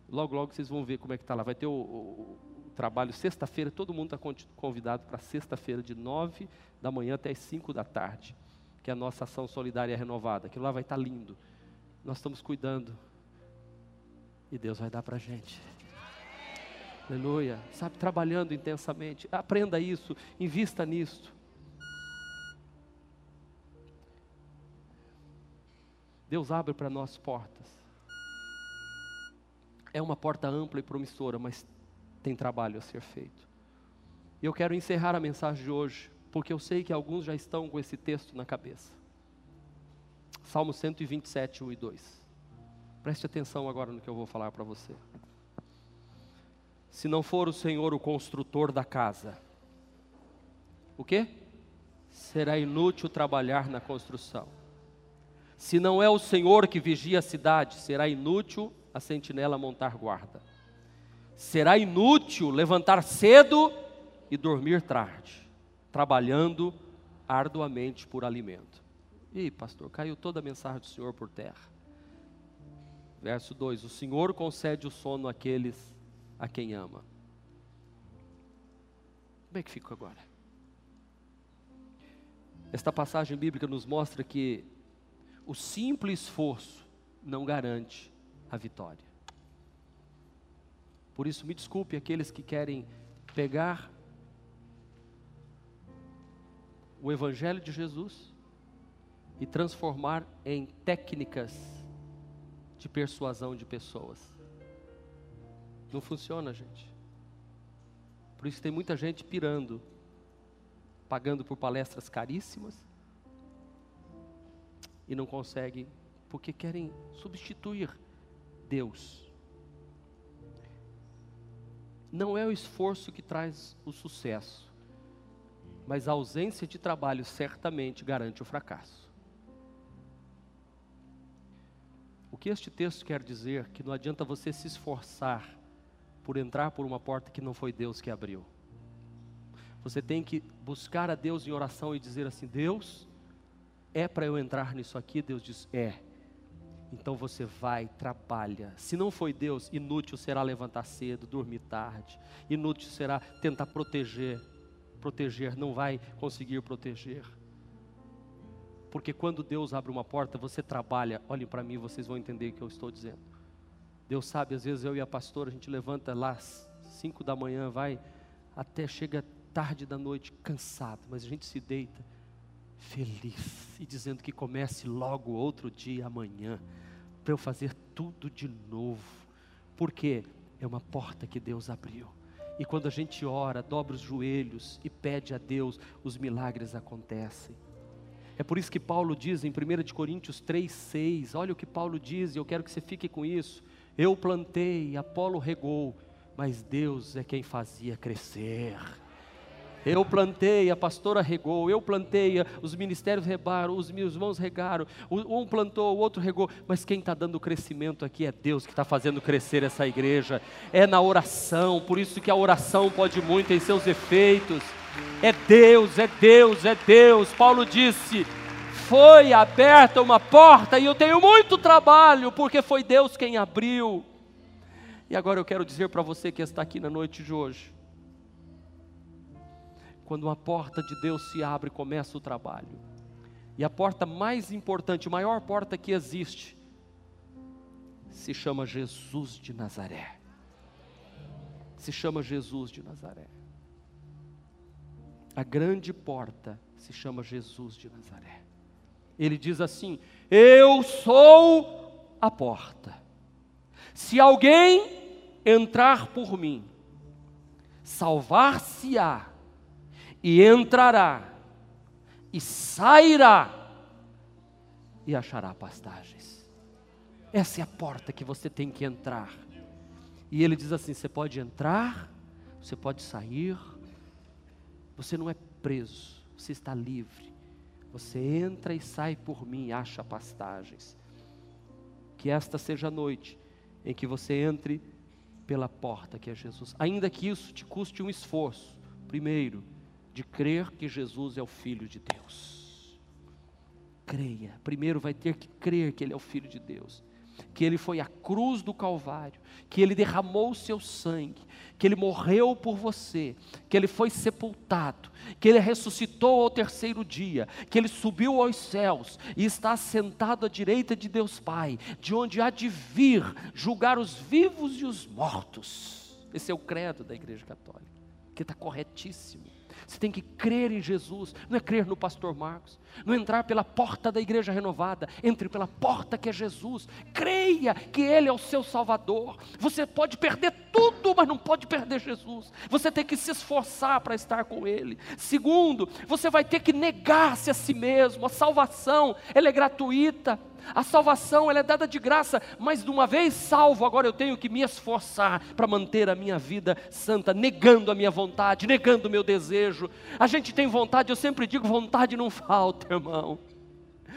Logo, logo vocês vão ver como é que está lá. Vai ter o, o, o trabalho sexta-feira. Todo mundo está convidado para sexta-feira, de nove da manhã até as cinco da tarde, que é a nossa ação solidária renovada. Aquilo lá vai estar tá lindo. Nós estamos cuidando. E Deus vai dar para a gente. Aleluia. Sabe, trabalhando intensamente. Aprenda isso, invista nisso. Deus abre para nós portas. É uma porta ampla e promissora, mas tem trabalho a ser feito. E eu quero encerrar a mensagem de hoje, porque eu sei que alguns já estão com esse texto na cabeça. Salmo 127, 1 e 2. Preste atenção agora no que eu vou falar para você se não for o Senhor o construtor da casa? O quê? Será inútil trabalhar na construção. Se não é o Senhor que vigia a cidade, será inútil a sentinela montar guarda. Será inútil levantar cedo e dormir tarde, trabalhando arduamente por alimento. Ih, pastor, caiu toda a mensagem do Senhor por terra. Verso 2: O Senhor concede o sono àqueles a quem ama. Como é que fica agora? Esta passagem bíblica nos mostra que o simples esforço não garante a vitória. Por isso, me desculpe aqueles que querem pegar o Evangelho de Jesus e transformar em técnicas de persuasão de pessoas. Não funciona, gente. Por isso tem muita gente pirando, pagando por palestras caríssimas e não consegue, porque querem substituir Deus. Não é o esforço que traz o sucesso, mas a ausência de trabalho certamente garante o fracasso. O que este texto quer dizer? Que não adianta você se esforçar por entrar por uma porta que não foi Deus que abriu. Você tem que buscar a Deus em oração e dizer assim: Deus, é para eu entrar nisso aqui? Deus diz: É. Então você vai, trabalha. Se não foi Deus, inútil será levantar cedo, dormir tarde. Inútil será tentar proteger. Proteger, não vai conseguir proteger. Porque quando Deus abre uma porta, você trabalha. Olhem para mim, vocês vão entender o que eu estou dizendo. Deus sabe, às vezes eu e a pastora, a gente levanta lá cinco da manhã, vai até chega tarde da noite, cansado, mas a gente se deita feliz e dizendo que comece logo outro dia amanhã, para eu fazer tudo de novo. Porque é uma porta que Deus abriu. E quando a gente ora, dobra os joelhos e pede a Deus, os milagres acontecem. É por isso que Paulo diz em 1 Coríntios 3,6, olha o que Paulo diz, e eu quero que você fique com isso. Eu plantei, Apolo regou, mas Deus é quem fazia crescer. Eu plantei, a pastora regou, eu plantei, os ministérios regaram, os meus irmãos regaram, um plantou, o outro regou, mas quem está dando crescimento aqui é Deus que está fazendo crescer essa igreja, é na oração, por isso que a oração pode muito em seus efeitos, é Deus, é Deus, é Deus. Paulo disse: foi aberta uma porta e eu tenho muito trabalho, porque foi Deus quem abriu. E agora eu quero dizer para você que está aqui na noite de hoje: quando uma porta de Deus se abre, começa o trabalho. E a porta mais importante, a maior porta que existe, se chama Jesus de Nazaré. Se chama Jesus de Nazaré. A grande porta se chama Jesus de Nazaré. Ele diz assim: Eu sou a porta. Se alguém entrar por mim, salvar-se-á e entrará e sairá e achará pastagens. Essa é a porta que você tem que entrar. E ele diz assim: você pode entrar, você pode sair, você não é preso, você está livre. Você entra e sai por mim acha pastagens. Que esta seja a noite em que você entre pela porta que é Jesus. Ainda que isso te custe um esforço. Primeiro, de crer que Jesus é o Filho de Deus. Creia. Primeiro vai ter que crer que Ele é o Filho de Deus que ele foi à cruz do Calvário, que ele derramou o seu sangue, que ele morreu por você, que ele foi sepultado, que ele ressuscitou ao terceiro dia, que ele subiu aos céus e está sentado à direita de Deus Pai, de onde há de vir julgar os vivos e os mortos. Esse é o credo da Igreja Católica, que está corretíssimo. Você tem que crer em Jesus, não é crer no pastor Marcos, não entrar pela porta da igreja renovada, entre pela porta que é Jesus. Creia que Ele é o seu Salvador. Você pode perder tudo, mas não pode perder Jesus. Você tem que se esforçar para estar com Ele. Segundo, você vai ter que negar-se a si mesmo. A salvação, ela é gratuita. A salvação ela é dada de graça, mas de uma vez salvo, agora eu tenho que me esforçar para manter a minha vida santa, negando a minha vontade, negando o meu desejo. A gente tem vontade, eu sempre digo, vontade não falta, irmão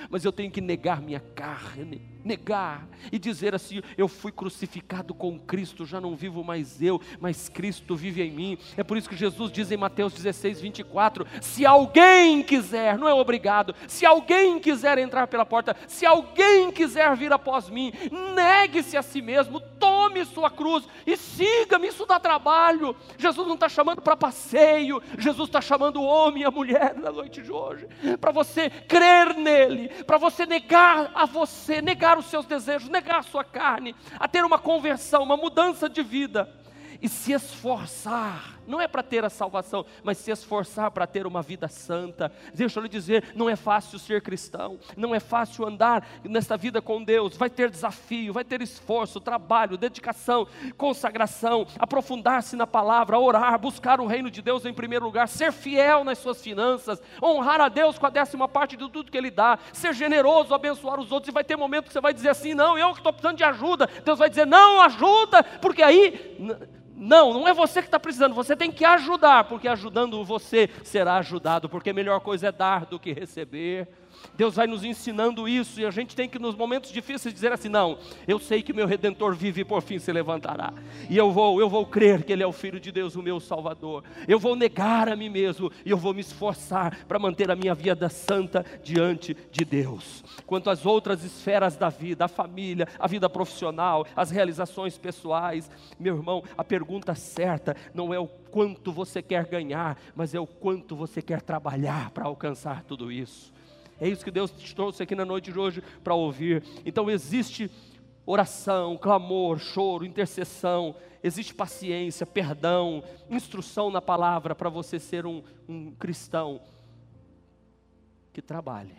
mas eu tenho que negar minha carne, negar e dizer assim: eu fui crucificado com Cristo, já não vivo mais eu, mas Cristo vive em mim. É por isso que Jesus diz em Mateus 16, 24: se alguém quiser, não é obrigado, se alguém quiser entrar pela porta, se alguém quiser vir após mim, negue-se a si mesmo, tome sua cruz e siga-me. Isso dá trabalho. Jesus não está chamando para passeio, Jesus está chamando o homem e a mulher na noite de hoje, para você crer nele, para você negar a você, negar os seus desejos, negar sua carne, a ter uma conversão, uma mudança de vida e se esforçar não é para ter a salvação, mas se esforçar para ter uma vida santa. Deixa eu lhe dizer, não é fácil ser cristão, não é fácil andar nesta vida com Deus. Vai ter desafio, vai ter esforço, trabalho, dedicação, consagração, aprofundar-se na palavra, orar, buscar o reino de Deus em primeiro lugar, ser fiel nas suas finanças, honrar a Deus com a décima parte de tudo que Ele dá, ser generoso, abençoar os outros. E vai ter momento que você vai dizer assim: não, eu que estou precisando de ajuda. Deus vai dizer: não, ajuda, porque aí não, não é você que está precisando, você tem que ajudar, porque ajudando você será ajudado, porque melhor coisa é dar do que receber. Deus vai nos ensinando isso e a gente tem que, nos momentos difíceis, dizer assim: não, eu sei que meu redentor vive e por fim se levantará, e eu vou, eu vou crer que Ele é o Filho de Deus, o meu Salvador. Eu vou negar a mim mesmo e eu vou me esforçar para manter a minha vida santa diante de Deus. Quanto às outras esferas da vida, a família, a vida profissional, as realizações pessoais, meu irmão, a pergunta certa não é o quanto você quer ganhar, mas é o quanto você quer trabalhar para alcançar tudo isso. É isso que Deus te trouxe aqui na noite de hoje para ouvir. Então existe oração, clamor, choro, intercessão, existe paciência, perdão, instrução na palavra para você ser um, um cristão que trabalhe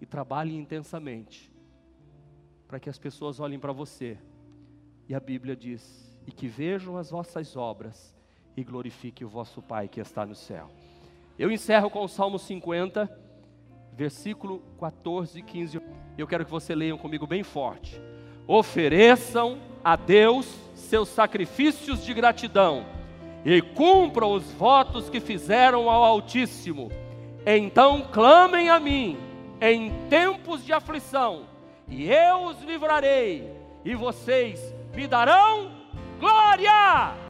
e trabalhe intensamente para que as pessoas olhem para você. E a Bíblia diz: e que vejam as vossas obras e glorifique o vosso Pai que está no céu. Eu encerro com o Salmo 50 versículo 14 e 15. Eu quero que você leiam comigo bem forte. Ofereçam a Deus seus sacrifícios de gratidão e cumpram os votos que fizeram ao Altíssimo. Então clamem a mim em tempos de aflição, e eu os livrarei, e vocês me darão glória.